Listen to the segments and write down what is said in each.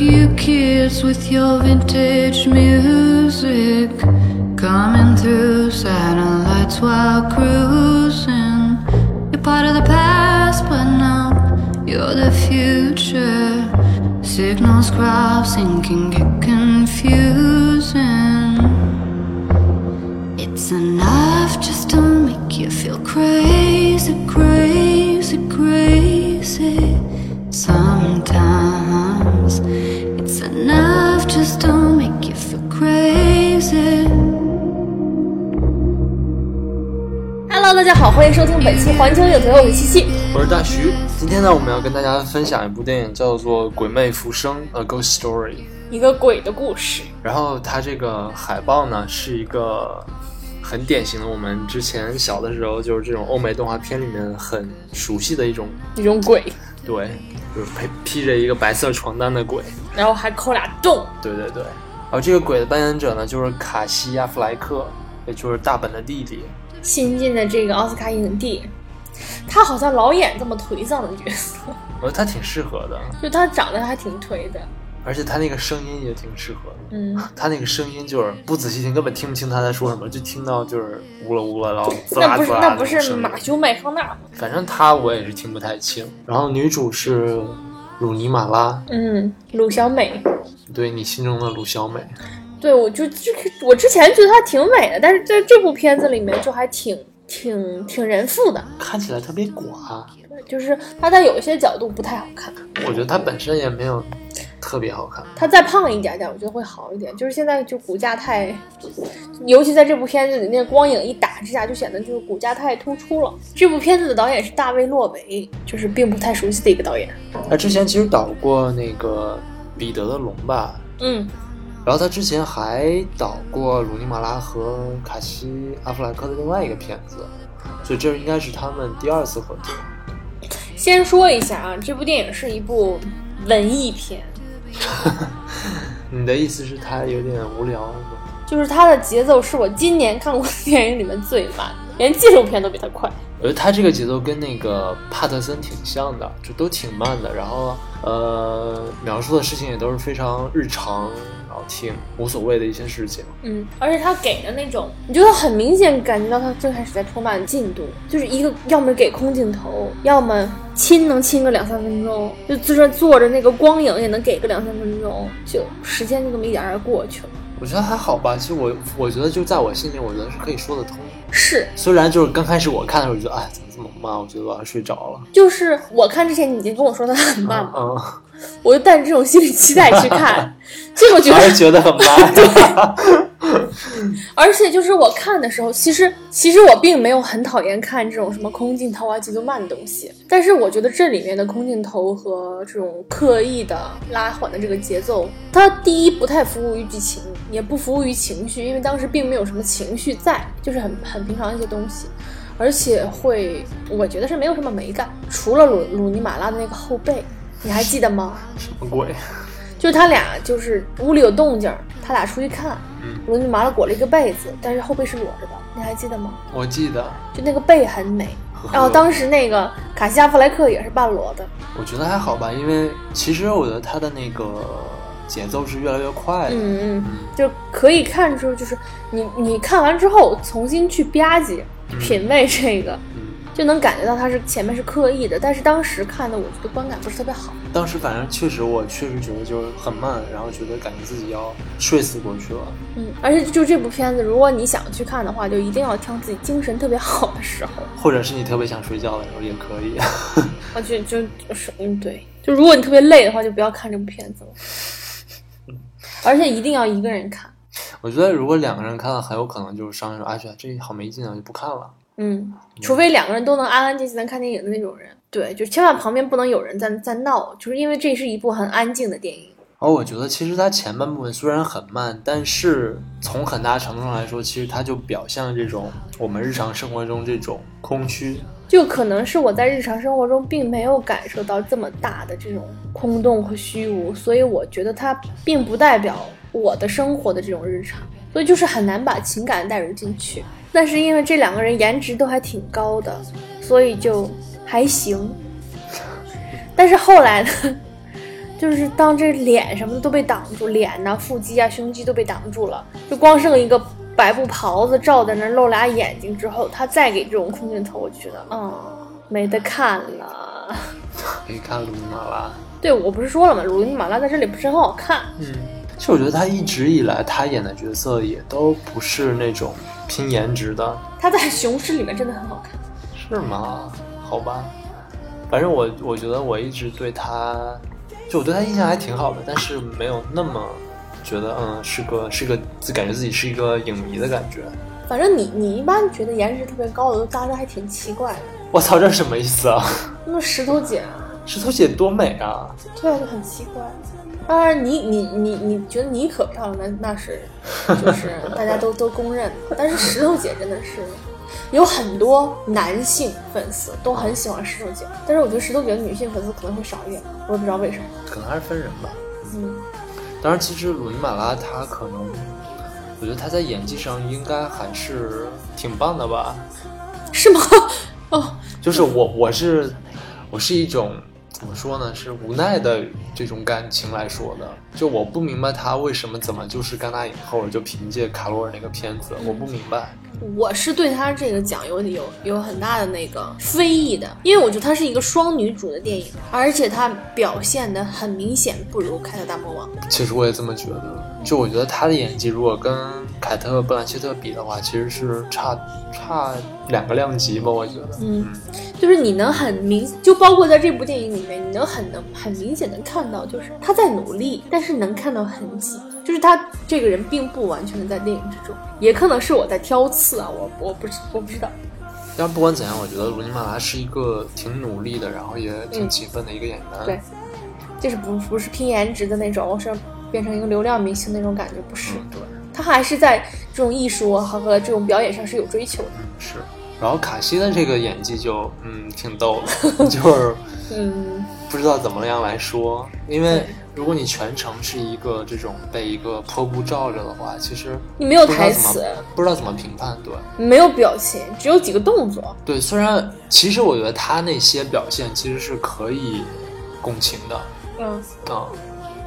you kids with your vintage music. Coming through satellites while cruising. You're part of the past, but now you're the future. Signals crossing can get confusing. It's enough just to make you feel crazy, crazy, crazy. Sometimes it's enough just to make you feel crazy. Hello，大家好，欢迎收听本期环球影城，我是七七。我是大徐。今天呢，我们要跟大家分享一部电影，叫做《鬼魅浮生》（A Ghost Story）。一个鬼的故事，然后它这个海报呢，是一个很典型的我们之前小的时候就是这种欧美动画片里面很熟悉的一种，一种鬼，对，就是披披着一个白色床单的鬼。然后还抠俩洞。对对对。然后这个鬼的扮演者呢，就是卡西·亚弗莱克，也就是大本的弟弟。新晋的这个奥斯卡影帝，他好像老演这么颓丧的角色，我觉得他挺适合的，就他长得还挺颓的。而且他那个声音也挺适合的。嗯，他那个声音就是不仔细听根本听不清他在说什么，就听到就是呜了呜了，然后滋那不是啦滋啦那不是马修麦康纳吗？反正他我也是听不太清。然后女主是鲁尼马拉，嗯，鲁小美。对你心中的鲁小美。对，我就这个，我之前觉得她挺美的，但是在这部片子里面就还挺挺挺人妇的，看起来特别寡，就是她在有一些角度不太好看。我觉得她本身也没有特别好看。他再胖一点点，我觉得会好一点。就是现在就骨架太，尤其在这部片子里，那个光影一打之下，就显得就是骨架太突出了。这部片子的导演是大卫·洛维，就是并不太熟悉的一个导演。他之前其实导过那个彼得的龙吧，嗯，然后他之前还导过鲁尼马拉和卡西·阿弗莱克的另外一个片子，所以这应该是他们第二次合作。先说一下啊，这部电影是一部文艺片，你的意思是他有点无聊吗？就是他的节奏是我今年看过的电影里面最慢的，连纪录片都比他快。我觉得他这个节奏跟那个帕特森挺像的，就都挺慢的，然后呃，描述的事情也都是非常日常，然后听无所谓的一些事情。嗯，而且他给的那种，你就会很明显感觉到他最开始在拖慢进度，就是一个要么给空镜头，要么亲能亲个两三分钟，就就算坐着那个光影也能给个两三分钟，就时间就这么一点点过去了。我觉得还好吧，其实我我觉得就在我心里，我觉得是可以说得通。是，虽然就是刚开始我看的时候，觉得哎怎么这么慢，我觉得我要睡着了。就是我看之前你已经跟我说它很慢嘛，嗯，我就带着这种心理期待去看，结果觉得还是觉得很慢。而且就是我看的时候，其实其实我并没有很讨厌看这种什么空镜头啊、节奏慢的东西，但是我觉得这里面的空镜头和这种刻意的拉缓的这个节奏，它第一不太服务于剧情，也不服务于情绪，因为当时并没有什么情绪在，就是很很平常的一些东西，而且会我觉得是没有什么美感，除了鲁鲁尼马拉的那个后背，你还记得吗？什么鬼？就是他俩就是屋里有动静儿，他俩出去看，嗯鲁尼马拉裹了一个被子，但是后背是裸着的，你还记得吗？我记得，就那个背很美。然后当时那个卡西亚弗莱克也是半裸的，我觉得还好吧，因为其实我觉得他的那个节奏是越来越快的。嗯嗯，就可以看出，就是你你看完之后重新去吧唧品味这个，嗯，就能感觉到他是前面是刻意的，但是当时看的我觉得观感不是特别好。当时反正确实我确实觉得就是很慢，然后觉得感觉自己要睡死过去了。嗯，而且就这部片子，如果你想去看的话，就一定要挑自己精神特别好的时候。或者是你特别想睡觉的时候也可以。啊，就就就是嗯，对，就如果你特别累的话，就不要看这部片子了。而且一定要一个人看。我觉得如果两个人看了，很有可能就是商量说，哎呀，这好没劲啊，就不看了。嗯，除非两个人都能安安静静的看电影的那种人。对，就千万旁边不能有人在在闹，就是因为这是一部很安静的电影。而我觉得其实它前半部分虽然很慢，但是从很大程度上来说，其实它就表现了这种我们日常生活中这种空虚。就可能是我在日常生活中并没有感受到这么大的这种空洞和虚无，所以我觉得它并不代表我的生活的这种日常，所以就是很难把情感带入进去。但是因为这两个人颜值都还挺高的，所以就还行。但是后来呢，就是当这脸什么的都被挡住，脸呐、腹肌啊、胸肌都被挡住了，就光剩一个白布袍子罩在那儿，露俩眼睛之后，他再给这种空镜头，我就觉得，嗯，没得看了。可以看鲁尼马拉。对我不是说了吗？鲁尼马拉在这里不是很好看。嗯，其实我觉得他一直以来他演的角色也都不是那种拼颜值的，他在《雄狮》里面真的很好看。是吗？好吧，反正我我觉得我一直对他，就我对他印象还挺好的，但是没有那么觉得嗯是个是个自感觉自己是一个影迷的感觉。反正你你一般觉得颜值特别高的都搭的还挺奇怪的，我操，这是什么意思啊？那石头姐，石头姐多美啊！对啊，就很奇怪。当然你，你你你觉得你可漂亮，那那是就是大家都都公认的。但是石头姐真的是有很多男性粉丝都很喜欢石头姐，但是我觉得石头姐的女性粉丝可能会少一点，我也不知道为什么。可能还是分人吧。嗯，当然，其实鲁尼马拉她可能，我觉得她在演技上应该还是挺棒的吧。是吗？哦，就是我我是我是一种怎么说呢，是无奈的这种感情来说的。就我不明白他为什么怎么就是戛纳影后就凭借卡罗尔那个片子，我不明白。我是对他这个奖有有有很大的那个非议的，因为我觉得她是一个双女主的电影，而且她表现的很明显不如《凯特大魔王》。其实我也这么觉得。就我觉得他的演技如果跟凯特·布兰切特比的话，其实是差差两个量级吧，我觉得。嗯，就是你能很明，就包括在这部电影里面，你能很能很明显的看到，就是他在努力，但是能看到痕迹，就是他这个人并不完全的在电影之中，也可能是我在挑刺啊，我我不知我不知道。但不管怎样，我觉得鲁尼马拉是一个挺努力的，然后也挺勤奋的一个演员。对，就是不不是拼颜值的那种，我是变成一个流量明星那种感觉，不是。嗯，对，他还是在这种艺术和和这种表演上是有追求的。嗯是。然后卡西的这个演技就嗯挺逗的，就是嗯，不知道怎么样来说，因为如果你全程是一个这种被一个坡布罩着的话，其实你没有台词，不知道怎么评判。对没有表情，只有几个动作。对，虽然其实我觉得他那些表现其实是可以共情的嗯，嗯、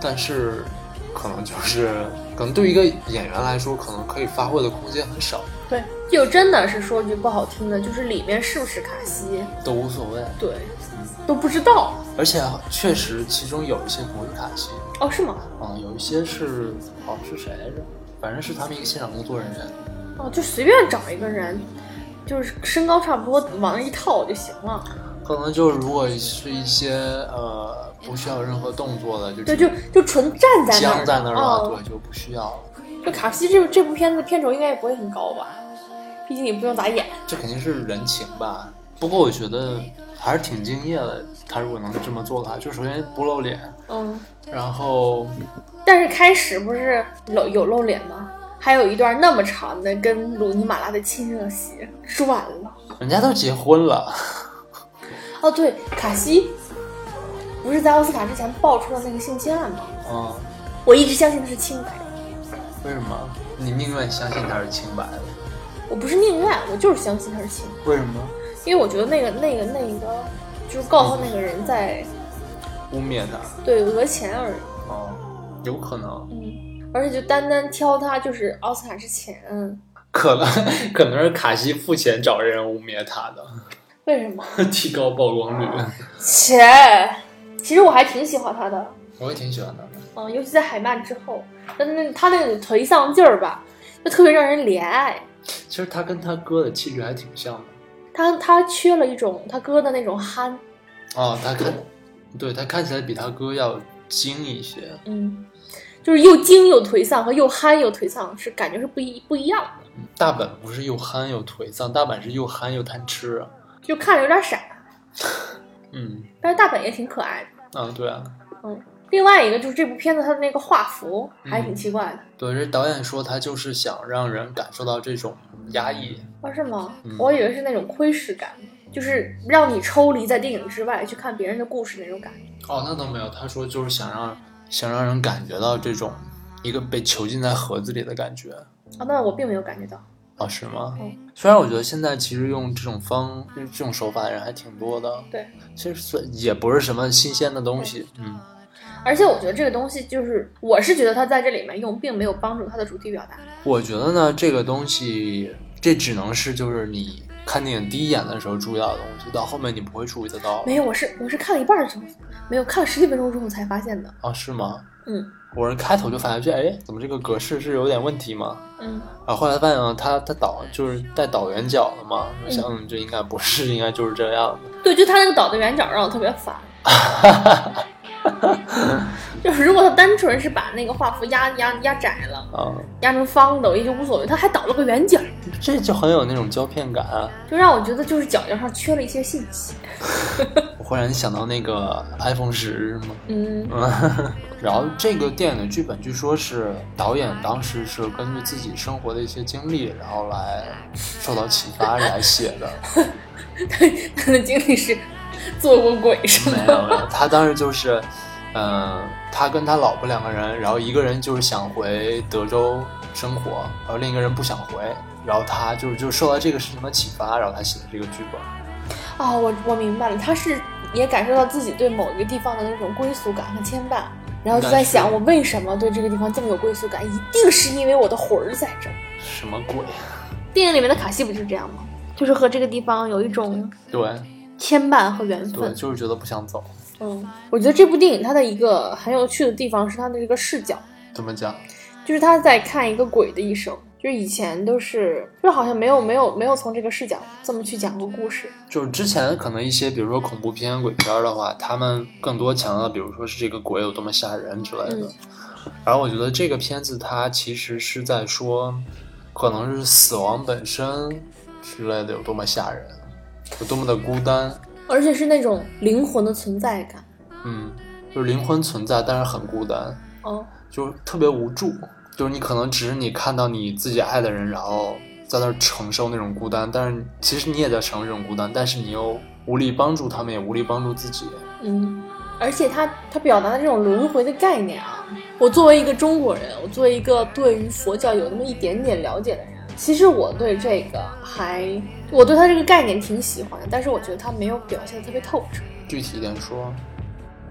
但是可能就是可能对于一个演员来说，可能可以发挥的空间很少，对，就真的是说句不好听的，就是里面是不是卡西，都无所谓。对，都不知道。而且确实其中有一些不是卡西哦，是吗？啊、有一些是哦是谁来着？反正是他们一个现场工作人员。哦，就随便找一个人，就是身高差不多，往那一套就行了。可能就是如果是一些呃不需要任何动作的，就对，就就纯站在那儿，僵在那儿的话，哦对，就不需要了。就卡西这这部片子片酬应该也不会很高吧？毕竟也不用咋演。这肯定是人情吧。不过我觉得还是挺敬业的。他如果能这么做的话，就首先不露脸，嗯，然后但是开始不是露有露脸吗？还有一段那么长的跟鲁尼马拉的亲热戏，说完了。人家都结婚了，哦，对，卡西不是在奥斯卡之前爆出了那个性侵案吗？嗯，我一直相信他是清白的，为什么？你宁愿相信他是清白的？我不是宁愿，我就是相信他是清白，为什么？因为我觉得那个那个那个就是告诉那个人在污蔑他？对讹钱而已，哦，有可能，嗯，而且就单单挑他就是奥斯卡之前，可能可能是卡西付钱找人污蔑他的，为什么？提高曝光率。切，其实我还挺喜欢他的，我也挺喜欢他的。嗯，尤其在海曼之后，但那他那种颓丧劲儿吧，就特别让人怜爱。其实他跟他哥的气质还挺像的。他他缺了一种他哥的那种憨，哦，他看，对他看起来比他哥要精一些。嗯，就是又精又颓丧和又憨又颓丧是感觉是不一不一样的，大本不是又憨又颓丧，大本是又憨又贪吃啊。就看着有点傻，嗯，但是大本也挺可爱的。啊，对啊，嗯，另外一个就是这部片子它的那个画幅还挺奇怪的。对，这导演说他就是想让人感受到这种压抑。哦，是吗？嗯我以为是那种窥视感，就是让你抽离在电影之外去看别人的故事那种感觉。哦，那倒没有，他说就是想让想让人感觉到这种一个被囚禁在盒子里的感觉。啊、那我并没有感觉到。哦，是吗？嗯虽然我觉得现在其实用这种方这种手法的人还挺多的，对，其实算也不是什么新鲜的东西。嗯，而且我觉得这个东西就是，我是觉得他在这里面用，并没有帮助他的主题表达。我觉得呢，这个东西这只能是就是你看电影第一眼的时候注意到的东西，到后面你不会注意得到。没有，我是我是看了一半儿之后，没有看了十几分钟之后才发现的。啊？是吗？嗯我是开头就发现这，哎，怎么这个格式是有点问题吗？嗯，然后后来发现啊，它它导就是带导圆角的嘛，我想嗯这应该不是，应该就是这样的。对，就他那个导的圆角让我特别烦。就是如果他单纯是把那个画幅压压压窄了，啊，压成方的，我也就无所谓。他还倒了个圆角，这就很有那种胶片感啊。就让我觉得就是角角上缺了一些信息。我忽然想到那个 iPhone 十是吗？嗯，嗯，然后这个电影的剧本据说是导演当时是根据自己生活的一些经历，然后来受到启发来写的。他的经历是做过鬼是吗？没有没有，他当时就是，嗯、他跟他老婆两个人，然后一个人就是想回德州生活，然后另一个人不想回，然后他就是就受到这个事情的启发，然后他写的这个剧本。哦，我我明白了，他是也感受到自己对某一个地方的那种归属感和牵绊，然后就在想，我为什么对这个地方这么有归宿感？一定是因为我的魂儿在这儿。什么鬼？电影里面的卡西不就是这样吗？就是和这个地方有一种对牵绊和缘对，分。就是觉得不想走。嗯，我觉得这部电影它的一个很有趣的地方是它的这个视角，怎么讲？就是他在看一个鬼的一生。就是以前都是，就好像没有没有没有从这个视角这么去讲过故事。就是之前可能一些，比如说恐怖片、鬼片儿的话，他们更多强调，比如说是这个鬼有多么吓人之类的。嗯然后我觉得这个片子它其实是在说，可能是死亡本身之类的有多么吓人，有多么的孤单。而且是那种灵魂的存在感。嗯，就是灵魂存在，但是很孤单，哦，就是特别无助。就是你可能只是你看到你自己爱的人，然后在那儿承受那种孤单，但是其实你也在承受这种孤单，但是你又无力帮助他们，也无力帮助自己。嗯，而且他他表达的这种轮回的概念啊，我作为一个中国人，我作为一个对于佛教有那么一点点了解的人，其实我对这个还我对他这个概念挺喜欢的，但是我觉得他没有表现的特别透彻。具体一点说，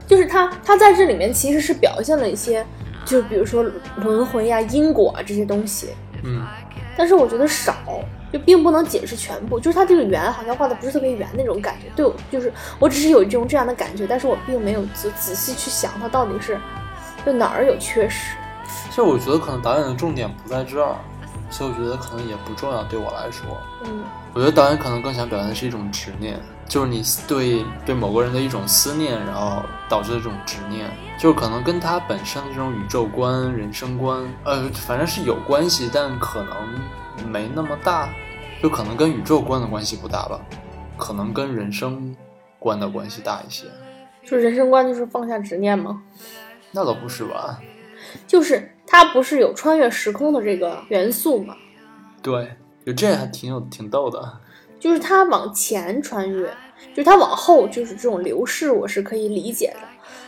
就是他他在这里面其实是表现了一些，就比如说轮回呀、因果啊这些东西，嗯，但是我觉得少，就并不能解释全部。就是它这个圆好像画的不是特别圆那种感觉，对我就是我只是有一种这样的感觉，但是我并没有仔仔细去想它到底是就哪儿有缺失。其实我觉得可能导演的重点不在这儿，所以我觉得可能也不重要对我来说。嗯我觉得导演可能更想表达的是一种执念，就是你对对某个人的一种思念，然后导致的这种执念，就是可能跟他本身的这种宇宙观、人生观，呃，反正是有关系，但可能没那么大，就可能跟宇宙观的关系不大吧，可能跟人生观的关系大一些。就人生观就是放下执念吗？那倒不是吧？就是它不是有穿越时空的这个元素吗？对，就这还挺有挺逗的。就是它往前穿越，就是它往后就是这种流逝，我是可以理解的。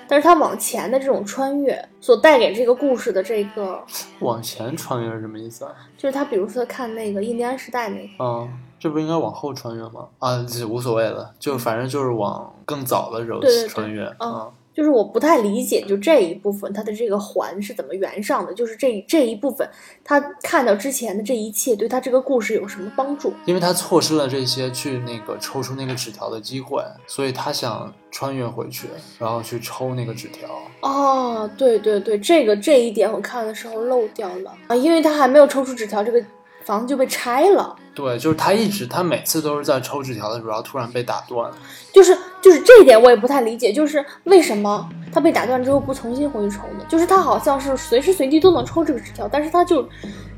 但是它往前的这种穿越所带给这个故事的这个，往前穿越是什么意思啊？就是他比如说看那个印第安时代那个，嗯，这不应该往后穿越吗？啊，这无所谓了，就反正就是往更早的时候穿越嗯啊。就是我不太理解，就这一部分它的这个环是怎么圆上的，就是这这一部分他看到之前的这一切对他这个故事有什么帮助？因为他错失了这些去那个抽出那个纸条的机会，所以他想穿越回去，然后去抽那个纸条。哦，对对对，这个这一点我看的时候漏掉了啊，因为他还没有抽出纸条，这个房子就被拆了。对，就是他一直，他每次都是在抽纸条的时候，然后突然被打断。就是就是这一点我也不太理解，就是为什么他被打断之后不重新回去抽呢？就是他好像是随时随地都能抽这个纸条，但是他就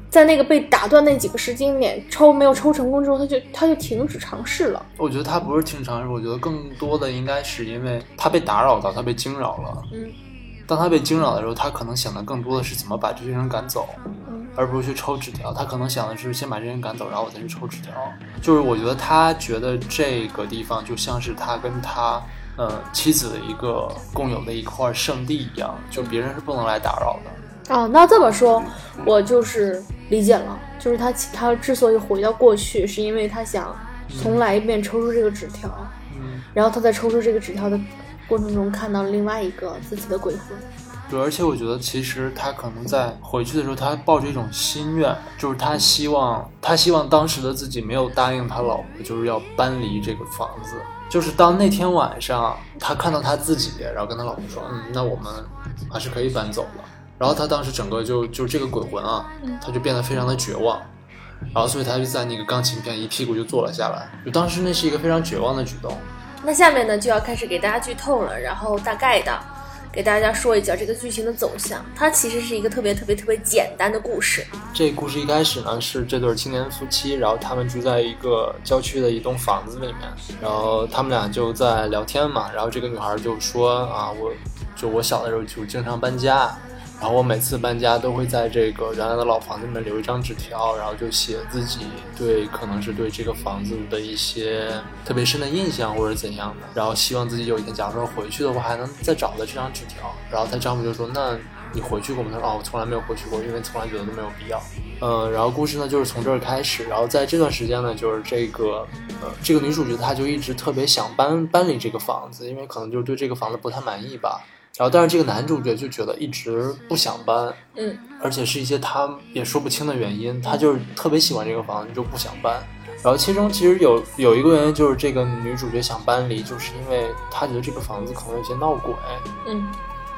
在那个被打断那几个时间点抽没有抽成功之后，他就他就停止尝试了。我觉得他不是挺尝试，我觉得更多的应该是因为他被打扰到，他被惊扰了。嗯当他被惊扰的时候，他可能想的更多的是怎么把这些人赶走，嗯而不是去抽纸条。他可能想的是先把这些人赶走，然后我再去抽纸条。就是我觉得他觉得这个地方就像是他跟他呃妻子的一个共有的一块圣地一样，就别人是不能来打扰的。哦，那这么说，我就是理解了，就是他他之所以回到过去，是因为他想重来一遍抽出这个纸条，嗯，然后他再抽出这个纸条的过程中看到了另外一个自己的鬼魂。对，而且我觉得其实他可能在回去的时候，他抱着一种心愿，就是他希望他希望当时的自己没有答应他老婆，就是要搬离这个房子。就是当那天晚上，他看到他自己，然后跟他老婆说：“嗯，那我们还是可以搬走了。”然后他当时整个就就这个鬼魂啊，他就变得非常的绝望，然后所以他就在那个钢琴片一屁股就坐了下来。就当时那是一个非常绝望的举动。那下面呢就要开始给大家剧透了，然后大概的给大家说一下这个剧情的走向。它其实是一个特别特别特别简单的故事。这故事一开始呢是这对青年夫妻，然后他们住在一个郊区的一栋房子里面，然后他们俩就在聊天嘛，然后这个女孩就说啊，我就我小的时候就经常搬家。然后我每次搬家都会在这个原来的老房子里面留一张纸条，然后就写自己对可能是对这个房子的一些特别深的印象或者怎样的，然后希望自己有一天假如说回去的话还能再找到这张纸条。然后她丈夫就说：“那你回去过吗？”她说：“哦，我从来没有回去过，因为从来觉得都没有必要。”嗯，然后故事呢就是从这儿开始，然后在这段时间呢，就是这个呃这个女主角她就一直特别想搬搬离这个房子，因为可能就是对这个房子不太满意吧。然后，但是这个男主角就觉得一直不想搬，嗯，而且是一些他也说不清的原因，他就是特别喜欢这个房子，就不想搬。然后其中其实有有一个原因，就是这个女主角想搬离，就是因为她觉得这个房子可能有些闹鬼，嗯，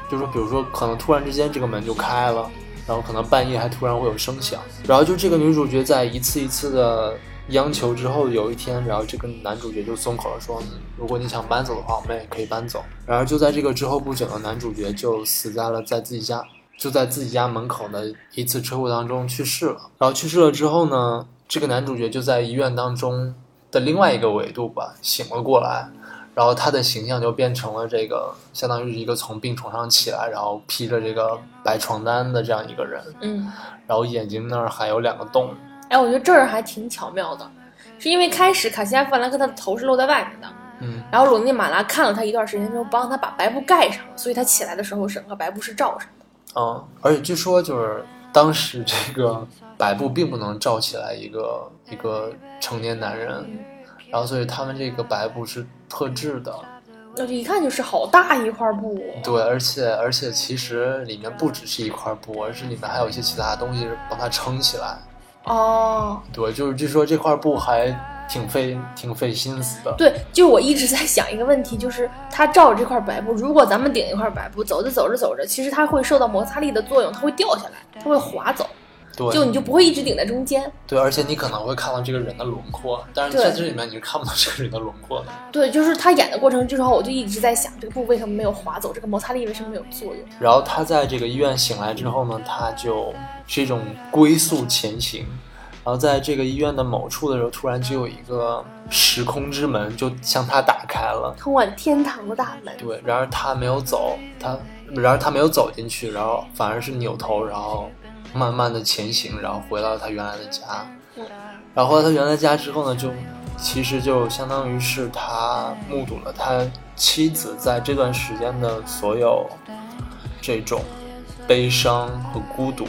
就是说，比如说可能突然之间这个门就开了，然后可能半夜还突然会有声响，然后就这个女主角在一次一次的。央求之后，有一天，然后这个男主角就松口了，说：“如果你想搬走的话，我们也可以搬走。”然而就在这个之后不久呢，男主角就死在了在自己家，就在自己家门口的一次车祸当中去世了。然后去世了之后呢，这个男主角就在医院当中的另外一个维度吧醒了过来，然后他的形象就变成了这个，相当于一个从病床上起来，然后披着这个白床单的这样一个人，嗯，然后眼睛那儿还有两个洞。哎，我觉得这儿还挺巧妙的，是因为开始卡西亚·弗兰克他的头是露在外面的，嗯，然后鲁尼马拉看了他一段时间之后，帮他把白布盖上了，所以他起来的时候整个白布是罩上的。嗯，而且据说就是当时这个白布并不能罩起来一个一个成年男人，然后所以他们这个白布是特制的，那就一看就是好大一块布。对，而且而且其实里面不只是一块布，而是里面还有一些其他东西帮它撑起来。哦，对，就是据说这块布还挺费挺费心思的。对，就我一直在想一个问题，就是它罩着这块白布，如果咱们顶一块白布，走着走着走着，其实它会受到摩擦力的作用，它会掉下来，它会滑走，对，就你就不会一直顶在中间。对，而且你可能会看到这个人的轮廓，但是在这里面你是看不到这个人的轮廓的。对，就是他演的过程之后，我就一直在想，这个布为什么没有滑走？这个摩擦力为什么没有作用？然后他在这个医院醒来之后呢，他就是一种龟速前行。然后在这个医院的某处的时候，突然就有一个时空之门就向他打开了，通往天堂的大门。对，然而他没有走，他然而他没有走进去，然后反而是扭头，然后慢慢的前行，然后回到他原来的家。嗯。然后回到他原来家之后呢，就其实就相当于是他目睹了他妻子在这段时间的所有这种悲伤和孤独。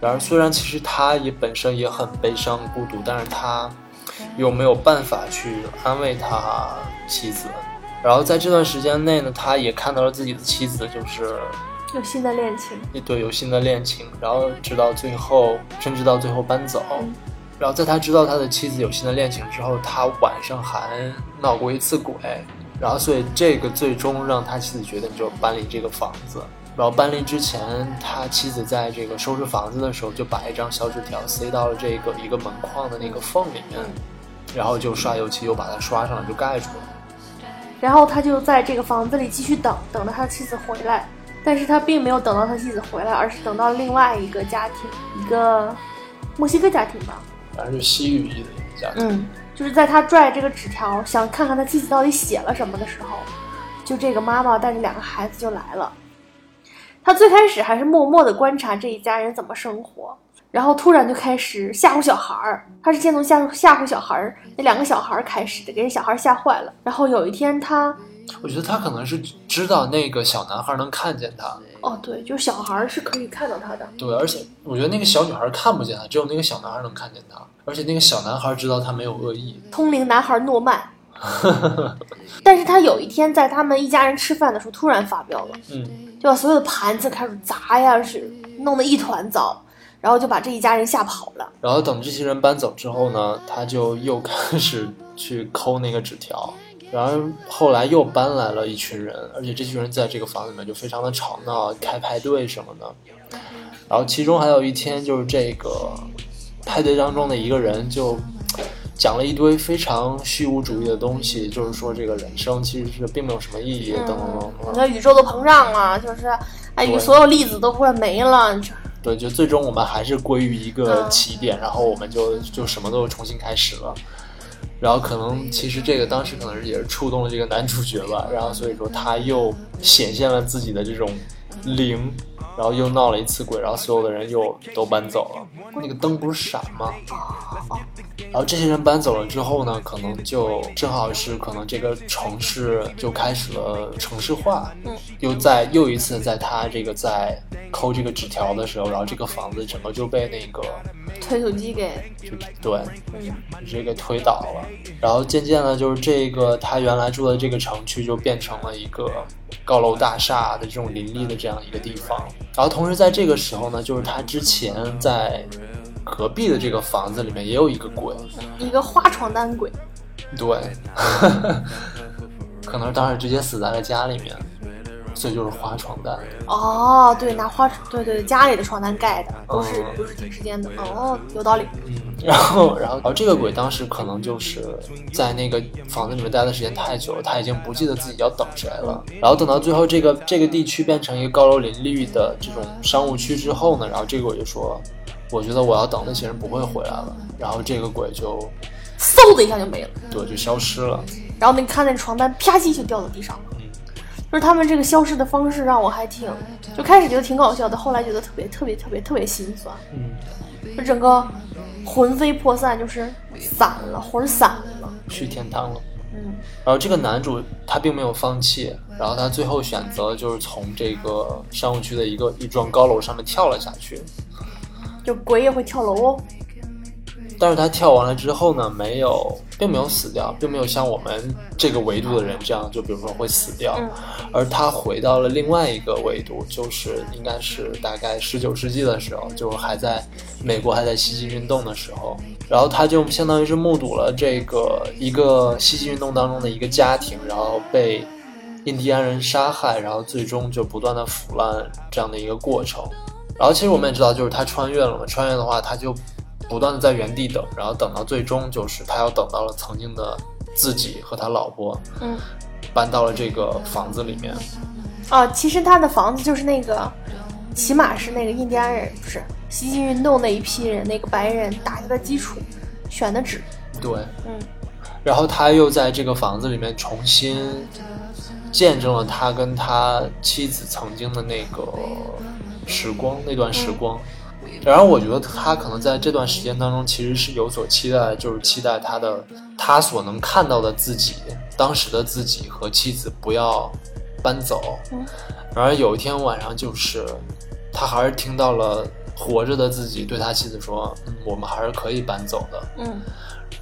然而，虽然其实他也本身也很悲伤孤独，但是他又没有办法去安慰他妻子。然后在这段时间内呢，他也看到了自己的妻子就是有新的恋情，对，有新的恋情。然后直到最后，甚至到最后搬走。然后在他知道他的妻子有新的恋情之后，他晚上还闹过一次鬼。然后，所以这个最终让他妻子决定就搬离这个房子。然后搬离之前，他妻子在这个收拾房子的时候，就把一张小纸条塞到了这个一个门框的那个缝里面，然后就刷油漆又把它刷上了，就盖住了。然后他就在这个房子里继续等，等着他妻子回来。但是他并没有等到他妻子回来，而是等到另外一个家庭，一个墨西哥家庭吧，反正是西语裔的一个家庭。嗯，就是在他拽这个纸条，想看看他妻子到底写了什么的时候，就这个妈妈带着两个孩子就来了。他最开始还是默默的观察这一家人怎么生活，然后突然就开始吓唬小孩儿。他是先从吓唬吓唬小孩儿那两个小孩儿开始的，给这小孩吓坏了。然后有一天他，我觉得他可能是知道那个小男孩能看见他。哦，对，就是小孩是可以看到他的。对，而且我觉得那个小女孩看不见他，只有那个小男孩能看见他。而且那个小男孩知道他没有恶意。通灵男孩诺曼。但是他有一天在他们一家人吃饭的时候突然发飙了，嗯，就把所有的盘子开始砸呀，是弄得一团糟，然后就把这一家人吓跑了。然后等这些人搬走之后呢，他就又开始去抠那个纸条。然后后来又搬来了一群人，而且这群人在这个房子里面就非常的吵闹，开派对什么的。然后其中还有一天，就是这个派对当中的一个人就讲了一堆非常虚无主义的东西，就是说这个人生其实是并没有什么意义，等等等你等。说宇宙都膨胀了，就是哎，对所有粒子都快没了。这对，就最终我们还是归于一个嗯起点，然后我们就就什么都重新开始了。然后可能其实这个当时可能是也是触动了这个男主角吧，然后所以说他又显现了自己的这种灵，然后又闹了一次鬼，然后所有的人又都搬走了。那个灯不是闪吗？然后这些人搬走了之后呢，可能就正好是可能这个城市就开始了城市化，嗯，又在又一次在他这个在抠这个纸条的时候，然后这个房子整个就被那个推土机给就对嗯直接给推倒了，然后渐渐的，就是这个他原来住的这个城区就变成了一个高楼大厦的这种林立的这样一个地方。然后同时在这个时候呢，就是他之前在隔壁的这个房子里面也有一个鬼，一个花床单鬼。对，可能是当时直接死在了家里面，所以就是花床单。哦，对，拿花对对对，家里的床单盖的，都是哦不是挺时间的。哦，有道理。嗯，然后，然后，然后这个鬼当时可能就是在那个房子里面待的时间太久了，他已经不记得自己要等谁了。然后等到最后这个这个地区变成一个高楼林立的这种商务区之后呢，然后这个鬼就说：“我觉得我要等那些人不会回来了。”然后这个鬼就嗖的一下就没了。对就消失了。然后你看那床单啪叽就掉到地上了。就是他们这个消失的方式让我还挺，就开始觉得挺搞笑的，后来觉得特别特别特别特别心酸，嗯，就整个魂飞魄散，就是散了，魂儿散了。去天堂了。嗯，然后这个男主他并没有放弃，然后他最后选择就是从这个商务区的一个一幢高楼上面跳了下去。就鬼也会跳楼哦。但是他跳完了之后呢，没有，并没有死掉，并没有像我们这个维度的人这样，就比如说会死掉，嗯而他回到了另外一个维度，就是应该是大概十九世纪的时候，就是还在美国还在西进运动的时候，然后他就相当于是目睹了这个一个西进运动当中的一个家庭，然后被印第安人杀害，然后最终就不断的腐烂这样的一个过程。然后其实我们也知道，就是他穿越了嘛，穿越的话，他就不断的在原地等，然后等到最终就是他要等到了曾经的自己和他老婆嗯，搬到了这个房子里面。哦，其实他的房子就是那个，起码是那个印第安人，不是西进运动那一批人，那个白人打下的基础，选的址。对，嗯然后他又在这个房子里面重新见证了他跟他妻子曾经的那个时光，那段时光。然而我觉得他可能在这段时间当中，其实是有所期待，就是期待他的他所能看到的自己，当时的自己和妻子不要搬走。嗯然而有一天晚上，就是他还是听到了活着的自己对他妻子说：“嗯，我们还是可以搬走的。”嗯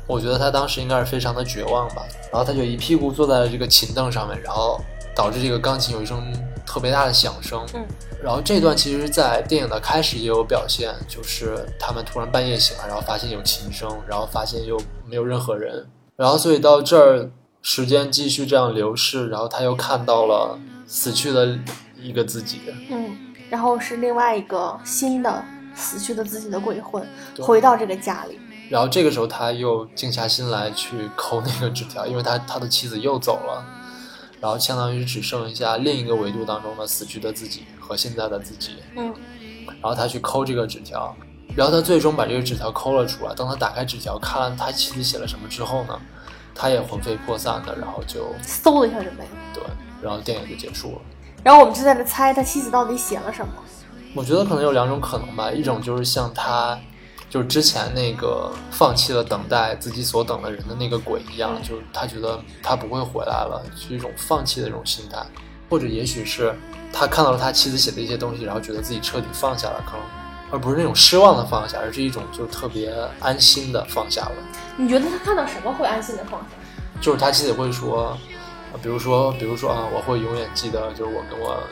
我觉得他当时应该是非常的绝望吧，然后他就一屁股坐在了这个琴凳上面，然后导致这个钢琴有一声特别大的响声。嗯，然后这段其实，在电影的开始也有表现，就是他们突然半夜醒来，然后发现有琴声，然后发现又没有任何人，然后所以到这儿，时间继续这样流逝，然后他又看到了死去的一个自己。嗯，然后是另外一个新的死去的自己的鬼魂回到这个家里。然后这个时候他又静下心来去抠那个纸条，因为他他的妻子又走了，然后相当于只剩下另一个维度当中的死去的自己和现在的自己，嗯然后他去抠这个纸条，然后他最终把这个纸条抠了出来。当他打开纸条看了他妻子写了什么之后呢，他也魂飞魄散的，然后就嗖的一下就没了。对，然后电影就结束了。然后我们就在那猜他妻子到底写了什么。我觉得可能有两种可能吧，一种就是像他，就是之前那个放弃了等待自己所等的人的那个鬼一样，就是他觉得他不会回来了，是一种放弃的这种心态，或者也许是他看到了他妻子写的一些东西，然后觉得自己彻底放下了，可能而不是那种失望的放下，而是一种就特别安心的放下了。你觉得他看到什么会安心的放下？就是他妻子会说，呃比如说，比如说啊，我会永远记得，就是我跟我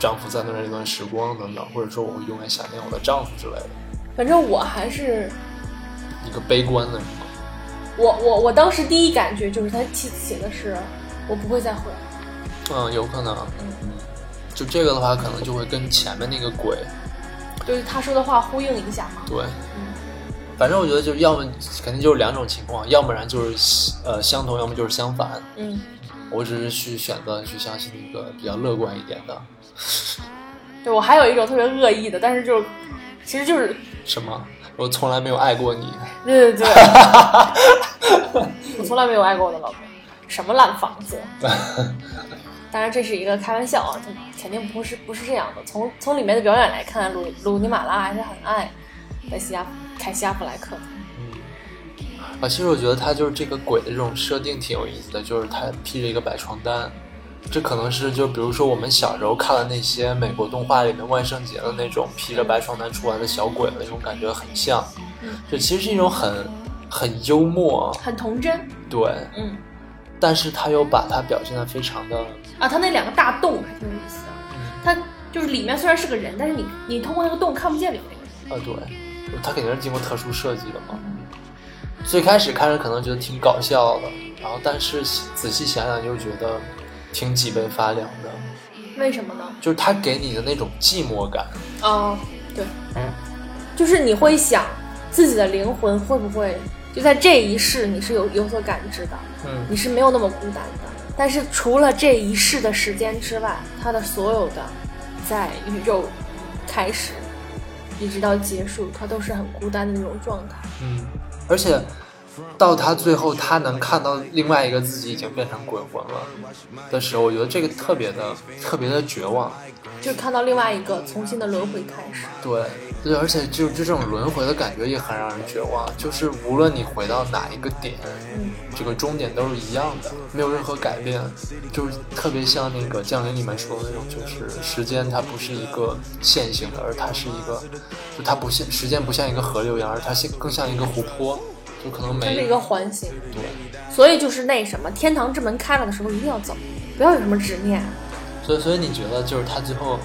丈夫在那儿那段时光等等，或者说我会永远想念我的丈夫之类的，反正我还是一个悲观的人吗？我我我当时第一感觉就是他妻子写的是我不会再回来。嗯，有可能，嗯，就这个的话，可能就会跟前面那个鬼，就是他说的话呼应一下嘛。对，嗯反正我觉得就要么肯定就是两种情况，要不然就是呃相同，要么就是相反。嗯，我只是去选择去相信一个比较乐观一点的，对我还有一种特别恶意的，但是就是其实就是什么？我从来没有爱过你，对对对，我从来没有爱过我的老公，什么烂房子。当然这是一个开玩笑啊，这肯定不是不是这样的。从从里面的表演来看，鲁鲁尼马拉还是很爱在西亚凯西亚弗莱克的。啊，其实我觉得他就是这个鬼的这种设定挺有意思的，就是他披着一个白床单，这可能是就比如说我们小时候看的那些美国动画里面万圣节的那种披着白床单出来的小鬼的那种感觉很像，就其实是一种很很幽默，很童真，对，嗯但是他又把它表现的非常的，啊，他那两个大洞还挺有意思的。他就是里面虽然是个人，但是你你通过那个洞看不见里面那个人。啊，对，他肯定是经过特殊设计的嘛。最开始看着可能觉得挺搞笑的，然后但是仔细想想就觉得挺脊背发凉的，为什么呢？就是他给你的那种寂寞感。哦，对，嗯就是你会想自己的灵魂会不会就在这一世你是有有所感知的，嗯你是没有那么孤单的。但是除了这一世的时间之外，他的所有的在宇宙开始一直到结束，他都是很孤单的那种状态。嗯，而且到他最后，他能看到另外一个自己已经变成鬼魂了的时候，我觉得这个特别的特别的绝望。就是看到另外一个重新的轮回开始。对对，而且就就这种轮回的感觉也很让人绝望。就是无论你回到哪一个点，嗯这个终点都是一样的，没有任何改变。就是特别像那个《降临》里面说的那种，就是时间它不是一个线性的，而它是一个，就它不像时间不像一个河流一样，而它像更像一个湖泊，就可能没它是一个环形，对。所以就是那什么，天堂之门开了的时候一定要走，不要有什么执念。所以，所以你觉得就是他最后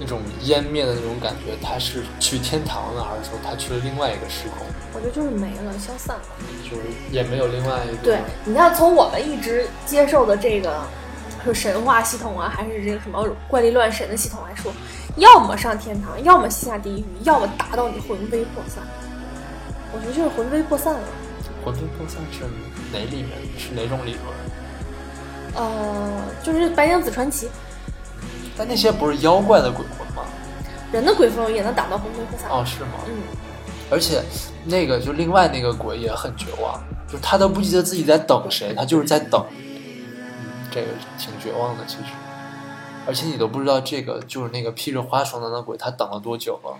那种湮灭的那种感觉，他是去天堂了，还是说他去了另外一个时空？我觉得就是没了，消散了。就是也没有另外一个对，你看，从我们一直接受的这个是神话系统啊，还是这个什么怪力乱神的系统来说，要么上天堂，要么下地狱，要么打到你魂飞魄散。我觉得就是魂飞魄散了。魂飞魄散是哪里面？是哪种理论？呃，就是白娘子传奇，但那些不是妖怪的鬼魂吗？人的鬼魂也能打到魂飞魄散。哦，是吗？嗯，而且那个就另外那个鬼也很绝望，就他都不记得自己在等谁，他就是在等。嗯，这个挺绝望的，其实。而且你都不知道这个就是那个披着花床单的鬼，他等了多久了？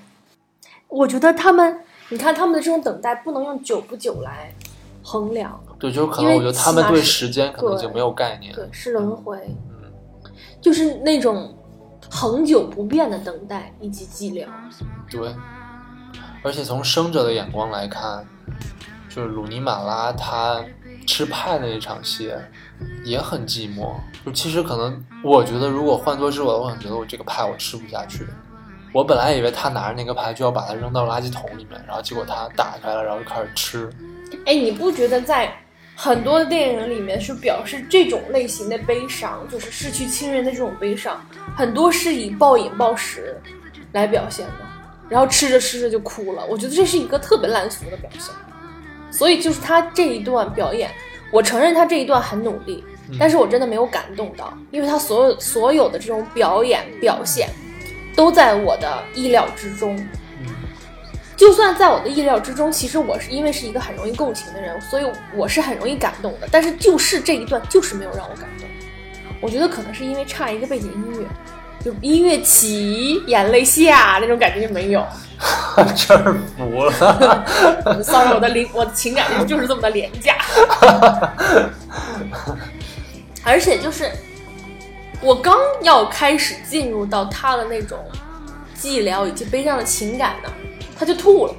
我觉得他们，你看他们的这种等待，不能用久不久来衡量。对，就是可能我觉得他们对时间可能对就没有概念。对，是轮回，嗯，就是那种恒久不变的等待以及寂寥。对。而且从生者的眼光来看，就是鲁尼马拉他吃派的那场戏也很寂寞。就其实可能，我觉得如果换作是我，我可能觉得我这个派我吃不下去。我本来以为他拿着那个牌就要把它扔到垃圾桶里面，然后结果他打开了，然后就开始吃。哎，你不觉得在很多的电影里面是表示这种类型的悲伤，就是失去亲人的这种悲伤，很多是以暴饮暴食来表现的，然后吃着吃着就哭了。我觉得这是一个特别烂俗的表现。所以就是他这一段表演，我承认他这一段很努力，但是我真的没有感动到，因为他所有所有的这种表演表现，都在我的意料之中。就算在我的意料之中，其实我是因为是一个很容易共情的人，所以我是很容易感动的。但是就是这一段，就是没有让我感动。我觉得可能是因为差一个背景音乐，就音乐起，眼泪下那种感觉就没有。真是服了。sorry，我的灵，我的情感就是这么的廉价。而且就是我刚要开始进入到他的那种寂寥以及悲伤的情感呢，他就吐了。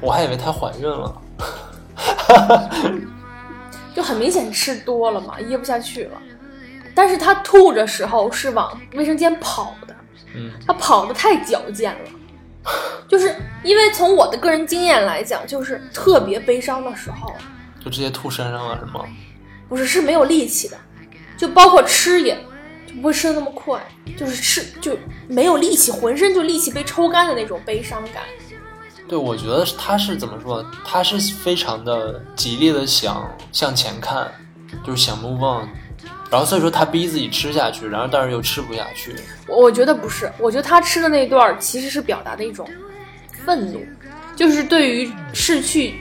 我还以为他怀孕了。就很明显吃多了嘛，噎不下去了。但是他吐的时候是往卫生间跑的，嗯他跑得太矫健了，就是因为从我的个人经验来讲，就是特别悲伤的时候，就直接吐身上了是吗？不是是没有力气的，就包括吃也就不会吃的那么快，就是吃就没有力气，浑身就力气被抽干的那种悲伤感。对，我觉得他是怎么说？他是非常的极力的想向前看，就是想 move on，然后所以说他逼自己吃下去，然后但是又吃不下去。我我觉得不是，我觉得他吃的那段其实是表达的一种愤怒，就是对于逝去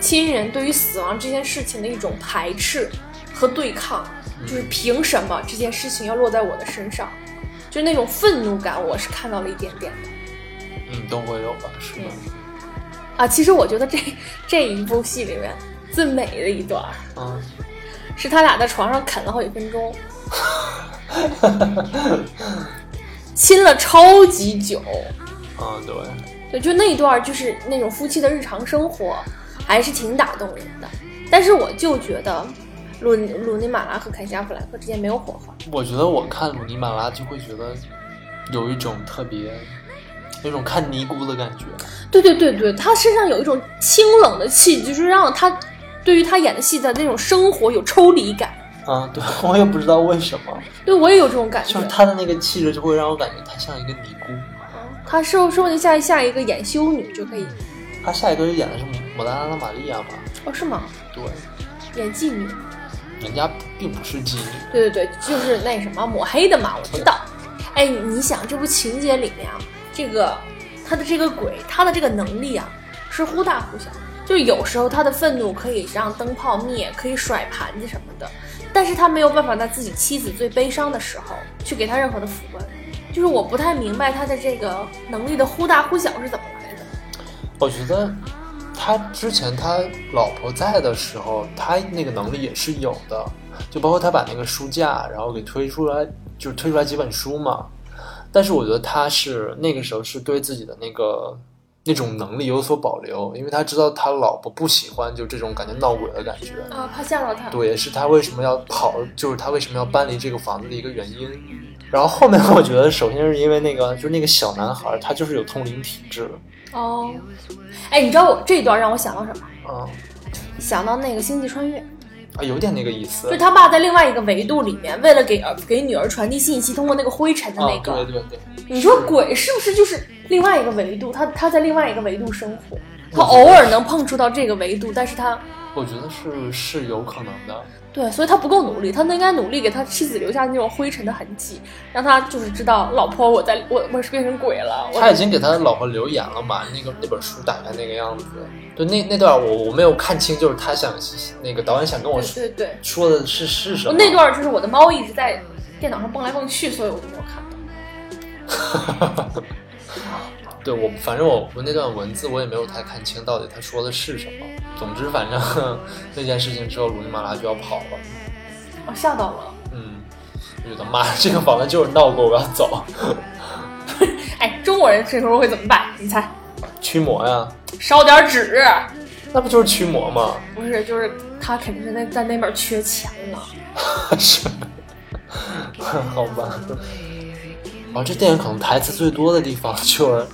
亲人、对于死亡这件事情的一种排斥和对抗，就是凭什么这件事情要落在我的身上，就是那种愤怒感，我是看到了一点点的嗯，都会有吧？是吧？啊。其实我觉得这这一部戏里面最美的一段儿嗯，是他俩在床上啃了好几分钟，亲了超级久。嗯，对，对，就那一段就是那种夫妻的日常生活，还是挺打动人的。但是我就觉得鲁鲁尼马拉和凯西·阿弗莱克之间没有火花。我觉得我看鲁尼马拉就会觉得有一种特别，有一种看尼姑的感觉。对对对对，他身上有一种清冷的气，就是让他对于他演的戏的那种生活有抽离感。啊，对，我也不知道为什么，对我也有这种感觉就是。他的那个气质就会让我感觉他像一个尼姑。他说说不定下下一个演修女就可以，他下一个演的是牡丹拉拉玛利亚吧？哦是吗？对，演妓女。人家并不是妓女。对对对，就是那什么抹黑的嘛，我知道。哎，你想这部情节里面啊，这个他的这个鬼，他的这个能力啊，是忽大忽小。就是有时候他的愤怒可以让灯泡灭，可以甩盘子什么的，但是他没有办法在自己妻子最悲伤的时候去给他任何的抚慰。就是我不太明白他的这个能力的忽大忽小是怎么来的。我觉得他之前他老婆在的时候，他那个能力也是有的，就包括他把那个书架，然后给推出来，就是推出来几本书嘛。但是我觉得他是那个时候是对自己的那个那种能力有所保留，因为他知道他老婆不喜欢就这种感觉闹鬼的感觉。啊，怕吓到他。对，也是他为什么要跑，就是他为什么要搬离这个房子的一个原因。然后后面我觉得，首先是因为那个，就是那个小男孩，他就是有通灵体质，哦，哎，你知道我这一段让我想到什么？嗯、想到那个星际穿越。啊，有点那个意思。就他爸在另外一个维度里面，为了给儿给女儿传递信息，通过那个灰尘的那个，啊，对对对，你说鬼是不是就是另外一个维度？他他在另外一个维度生活，他偶尔能碰触到这个维度，但是他我觉得是是有可能的。对，所以他不够努力，他应该努力给他妻子留下那种灰尘的痕迹，让他就是知道老婆我在我我是变成鬼了。我他已经给他老婆留言了嘛？那个那本书打开那个样子，对，那那段我我没有看清，就是他想那个导演想跟我对说对对，说的是是什么？那段就是我的猫一直在电脑上蹦来蹦去，所以我就没有看到。对我，反正我我那段文字我也没有太看清到底他说的是什么。总之，反正那件事情之后，鲁尼马拉就要跑了。我吓到了。嗯，我觉得妈，这个房子就是闹过，我要走。哎，中国人这时候会怎么办？你猜？驱魔呀，烧点纸。那不就是驱魔吗？不是，就是他肯定是在在那边缺钱了。是，好吧。然后这电影可能台词最多的地方就是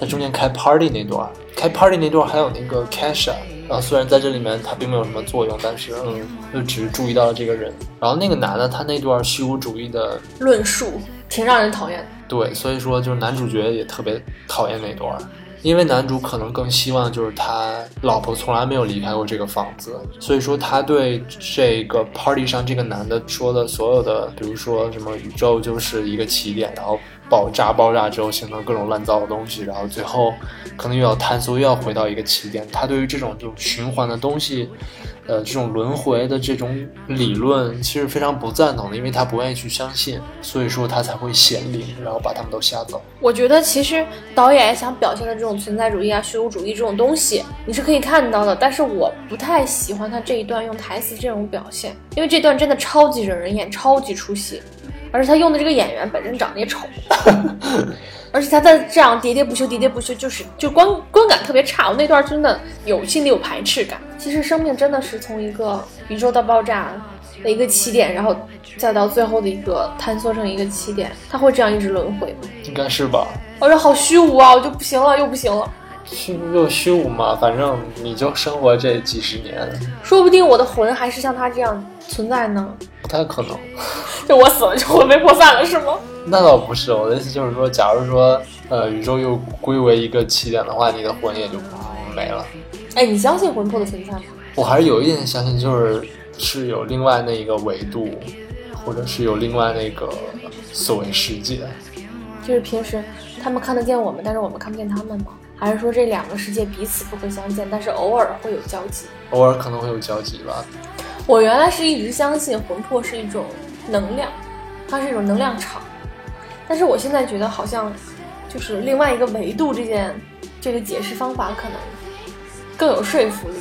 在中间开 party 那段，开 party 那段还有那个 Kesha，然后虽然在这里面他并没有什么作用，但是嗯，就只是注意到了这个人。然后那个男的他那段虚无主义的，论述挺让人讨厌的。对，所以说就是男主角也特别讨厌那段。因为男主可能更希望就是他老婆从来没有离开过这个房子，所以说他对这个 party 上这个男的说的所有的，比如说什么宇宙就是一个起点，然后爆炸爆炸之后形成各种乱糟的东西，然后最后可能又要坍缩又要回到一个起点。他对于这种这种循环的东西，呃，这种轮回的这种理论其实非常不赞同的，因为他不愿意去相信，所以说他才会显灵，然后把他们都吓走。我觉得其实导演想表现的这种存在主义啊、虚无主义这种东西，你是可以看到的。但是我不太喜欢他这一段用台词这种表现，因为这段真的超级惹人厌，超级出戏，而且他用的这个演员本身长得也丑，而且他在这样喋喋不休、喋喋不休，就是就观观感特别差。我那段真的有心里有排斥感。其实生命真的是从一个宇宙大爆炸的一个起点，然后再到最后的一个坍缩成一个起点，它会这样一直轮回吗？应该是吧？我说好虚无啊，我就不行了，又不行了。虚又虚无嘛，反正你就生活这几十年，说不定我的魂还是像他这样存在呢。不太可能。就我死了，就魂飞魄散了，是吗？那倒不是，我的意思就是说，假如说，呃，宇宙又归为一个起点的话，你的魂也就没了。哎，你相信魂魄的存在吗？我还是有一点相信，就是是有另外那一个维度，或者是有另外那个所谓世界。就是平时他们看得见我们，但是我们看不见他们吗？还是说这两个世界彼此不会相见，但是偶尔会有交集？偶尔可能会有交集吧。我原来是一直相信魂魄是一种能量，它是一种能量场，但是我现在觉得好像就是另外一个维度，这件这个解释方法可能更有说服力。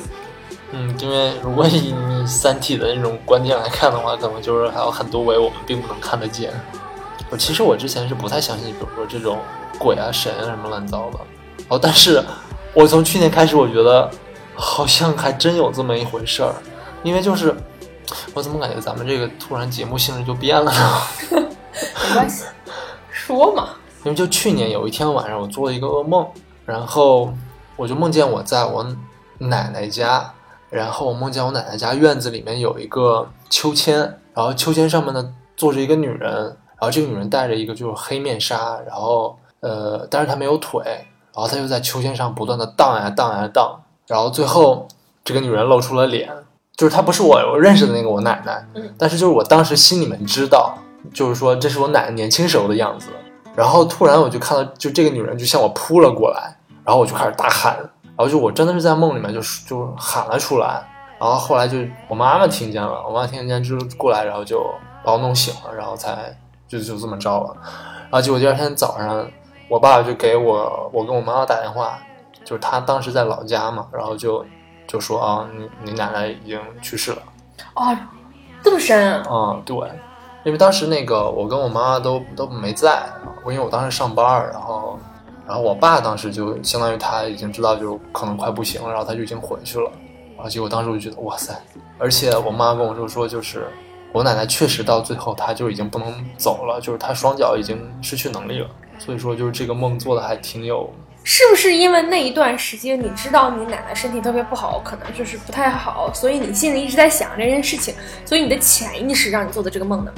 嗯，因为如果以你《三体》的那种观点来看的话，可能就是还有很多维我们并不能看得见。我其实我之前是不太相信，比如说这种鬼啊、神啊什么乱糟的。哦，但是我从去年开始，我觉得好像还真有这么一回事儿。因为就是我怎么感觉咱们这个突然节目性质就变了呢？没关系，说嘛。因为就去年有一天晚上，我做了一个噩梦，然后我就梦见我在我奶奶家，然后我梦见我奶奶家院子里面有一个秋千，然后秋千上面呢坐着一个女人，然后这个女人戴着一个就是黑面纱，然后呃，但是她没有腿，然后她就在秋千上不断的荡呀荡呀荡，然后最后这个女人露出了脸，就是她不是我我认识的那个我奶奶，嗯但是就是我当时心里面知道，就是说这是我奶奶年轻时候的样子。然后突然我就看到，就这个女人就向我扑了过来，然后我就开始大喊，然后就我真的是在梦里面就就喊了出来，然后后来就我妈妈听见了，我妈听见之后过来，然后就把我弄醒了，然后才就就这么着了。然后结果第二天早上，我爸就给我我跟我妈妈打电话，就是他当时在老家嘛，然后就就说啊，你你奶奶已经去世了。哦，这么深啊！嗯，对，因为当时那个我跟我妈妈都都没在，我因为我当时上班，然后然后我爸当时就相当于他已经知道就可能快不行了，然后他就已经回去了，然后结果当时我就觉得哇塞，而且我妈跟我就说就是我奶奶确实到最后她就已经不能走了，就是她双脚已经失去能力了，所以说就是这个梦做的还挺有是不是因为那一段时间你知道你奶奶身体特别不好，可能就是不太好，所以你心里一直在想这件事情，所以你的潜意识让你做的这个梦呢？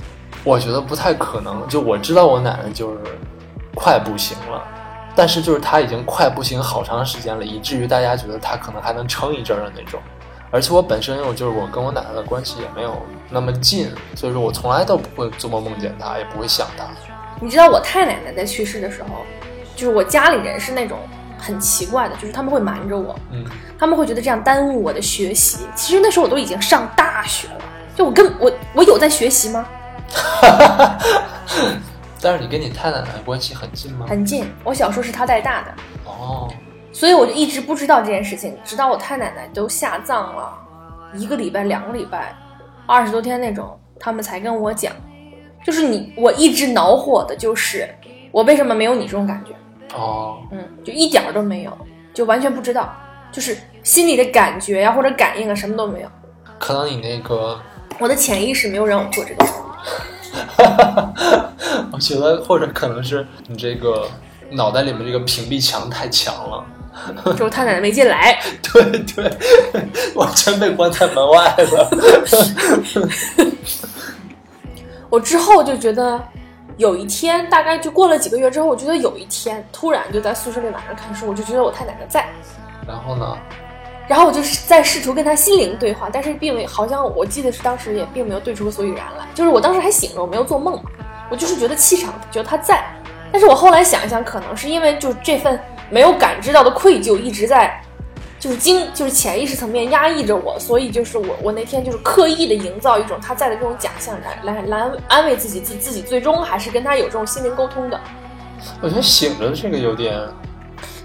我觉得不太可能。就我知道我奶奶就是快不行了，但是就是她已经快不行好长时间了，以至于大家觉得她可能还能撑一阵儿的那种。而且我本身我就是我跟我奶奶的关系也没有那么近，所以说我从来都不会做梦梦见她，也不会想她。你知道我太奶奶在去世的时候，就是我家里人是那种很奇怪的，就是他们会瞒着我，嗯，他们会觉得这样耽误我的学习。其实那时候我都已经上大学了，就我跟我我有在学习吗？但是你跟你太奶奶关系很近吗？很近，我小时候是她带大的，哦，所以我就一直不知道这件事情，直到我太奶奶都下葬了一个礼拜、两个礼拜、二十多天那种，他们才跟我讲，就是你，我一直恼火的就是我为什么没有你这种感觉，哦，嗯，就一点儿都没有，就完全不知道，就是心里的感觉呀、或者感应啊什么都没有，可能你那个，我的潜意识没有让我做这个事。我觉得或者可能是你这个脑袋里面这个屏蔽墙太强了。就我太奶奶没进来，对对，完全被关在门外了。我之后就觉得，有一天大概就过了几个月之后，我觉得有一天突然就在宿舍里晚上看书，我就觉得我太奶奶在，然后呢？然后我就是在试图跟他心灵对话，但是并没好像我记得是当时也并没有对出个所以然来，就是我当时还醒着，我没有做梦嘛，我就是觉得气场，觉得他在，但是我后来想一想，可能是因为就这份没有感知到的愧疚一直在。就是经就是潜意识层面压抑着我，所以就是我我那天就是刻意的营造一种他在的这种假象，来来来安慰自己，自自己最终还是跟他有这种心灵沟通的。我觉得醒着这个有点，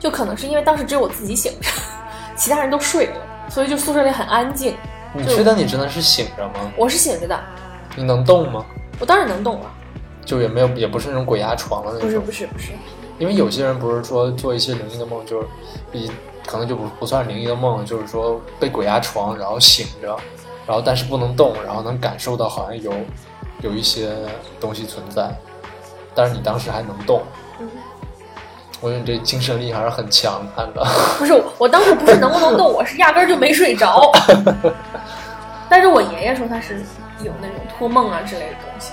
就可能是因为当时只有我自己醒着，其他人都睡了，所以就宿舍里很安静。你觉得你真的是醒着吗？我是醒着的，你能动吗？我当然能动了。就也没有，也不是那种鬼压床的那种。不是不是不是，因为有些人不是说做一些灵异的梦，就是一可能就不不算是灵异的梦，就是说被鬼压床，然后醒着，然后但是不能动，然后能感受到好像有有一些东西存在，但是你当时还能动。嗯我觉得你这精神力还是很强，看着。不是，我当时不是能不能动，我是压根儿就没睡着。但是我爷爷说他是有那种托梦啊之类的东西，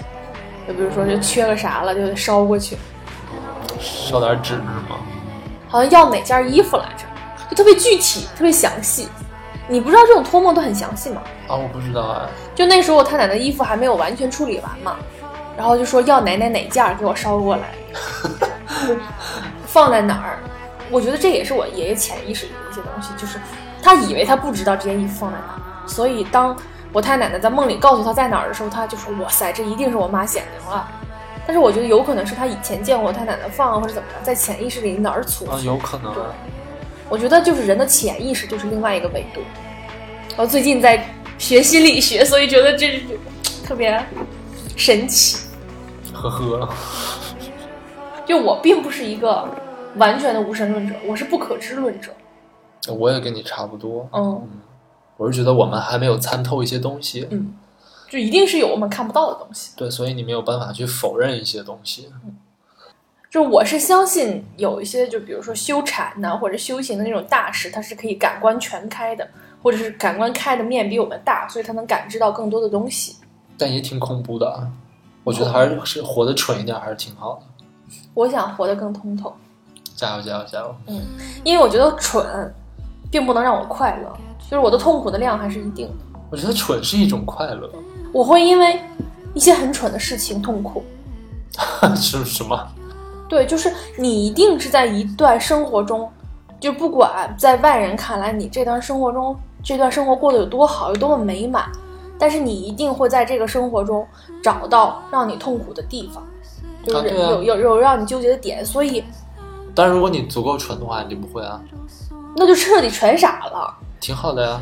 就比如说就缺个啥了，就得烧过去，烧点纸吗？好像要哪件衣服来着，就特别具体，特别详细。你不知道这种托梦都很详细吗？啊，我不知道哎。就那时候我太奶奶衣服还没有完全处理完嘛，然后就说要奶奶哪件儿给我捎过来，放在哪儿。我觉得这也是我爷爷潜意识里的一些东西，就是他以为他不知道这件衣服放在哪儿，所以当我太奶奶在梦里告诉他在哪儿的时候，他就说哇塞，这一定是我妈显灵了。但是我觉得有可能是他以前见过我太奶奶放或者怎么着，在潜意识里哪儿错啊，有可能。我觉得就是人的潜意识就是另外一个维度。我最近在学心理学，所以觉得这是特别神奇。呵呵，就我并不是一个完全的无神论者，我是不可知论者。我也跟你差不多。嗯，我是觉得我们还没有参透一些东西。嗯，就一定是有我们看不到的东西。对，所以你没有办法去否认一些东西。就我是相信有一些，就比如说修禅呐或者修行的那种大师，他是可以感官全开的，或者是感官开的面比我们大，所以他能感知到更多的东西。但也挺恐怖的啊，我觉得还是是活得蠢一点还是挺好的。我想活得更通透。加油加油加油！嗯，因为我觉得蠢，并不能让我快乐，就是我的痛苦的量还是一定的。我觉得蠢是一种快乐。我会因为一些很蠢的事情痛苦。是什么？对，就是你一定是在一段生活中，就不管在外人看来你这段生活中这段生活过得有多好，有多么美满，但是你一定会在这个生活中找到让你痛苦的地方，就是有、有有让你纠结的点。所以，但如果你足够蠢的话，你就不会啊，那就彻底全傻了。挺好的呀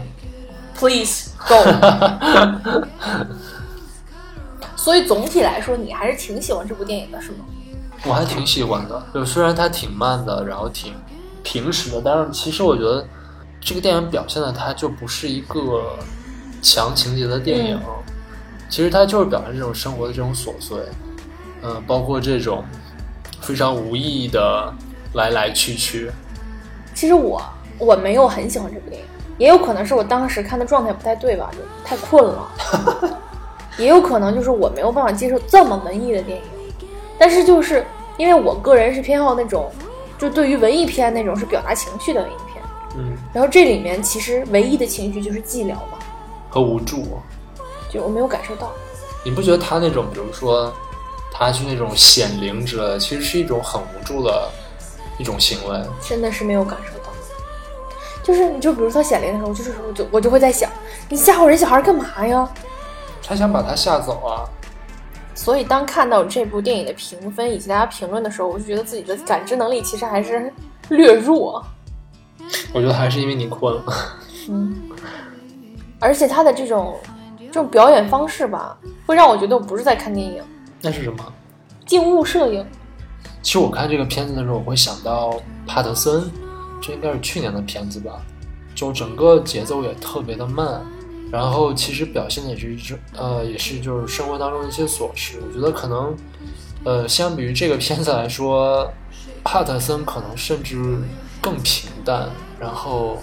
，Please go。所以总体来说，你还是挺喜欢这部电影的，是吗？我还挺喜欢的，就虽然它挺慢的，然后挺平实的，但是其实我觉得这个电影表现的它就不是一个强情节的电影，其实它就是表现这种生活的这种琐碎，嗯，包括这种非常无意义的来来去去。其实我我没有很喜欢这部电影，也有可能是我当时看的状态不太对吧，就太困了，也有可能就是我没有办法接受这么文艺的电影。但是就是因为我个人是偏好那种，就对于文艺片那种是表达情绪的文艺片，嗯，然后这里面其实唯一的情绪就是寂寥嘛，和无助，就我没有感受到。你不觉得他那种，比如说他去那种显灵之类的，其实是一种很无助的一种行为？真的是没有感受到，就是你就比如他显灵的时候，就是我就我就会在想，你吓唬人小孩干嘛呀？他想把他吓走啊。所以，当看到这部电影的评分以及大家评论的时候，我就觉得自己的感知能力其实还是略弱。我觉得还是因为你困了。嗯，而且他的这种这种表演方式吧，会让我觉得我不是在看电影。那是什么？静物摄影。其实我看这个片子的时候，我会想到帕特森，这应该是去年的片子吧，就整个节奏也特别的慢。然后其实表现的也是这呃，也是就是生活当中的一些琐事。我觉得可能，呃，相比于这个片子来说，帕特森可能甚至更平淡。然后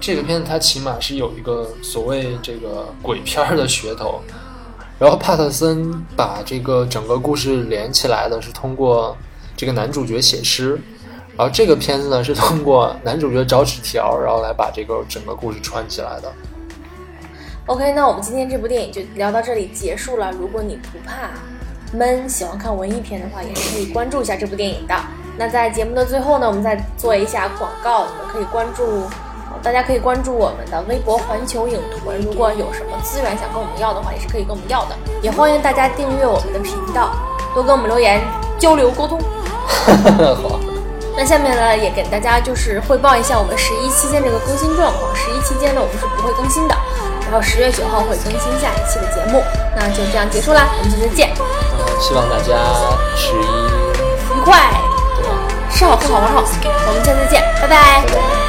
这个片子它起码是有一个所谓这个鬼片的噱头。然后帕特森把这个整个故事连起来的是通过这个男主角写诗，然后这个片子呢是通过男主角找纸条，然后来把这个整个故事串起来的。OK，那我们今天这部电影就聊到这里结束了。如果你不怕闷，喜欢看文艺片的话，也是可以关注一下这部电影的。那在节目的最后呢，我们再做一下广告，你们可以关注，大家可以关注我们的微博环球影屯。如果有什么资源想跟我们要的话，也是可以跟我们要的。也欢迎大家订阅我们的频道，多跟我们留言交流沟通。好。那下面呢，也给大家就是汇报一下我们十一期间这个更新状况。十一期间呢，我们是不会更新的。然后十月九号会更新下一期的节目，那就这样结束啦，我们下次见。嗯，希望大家十一愉快，吃好喝好玩好，我们下次见，拜拜。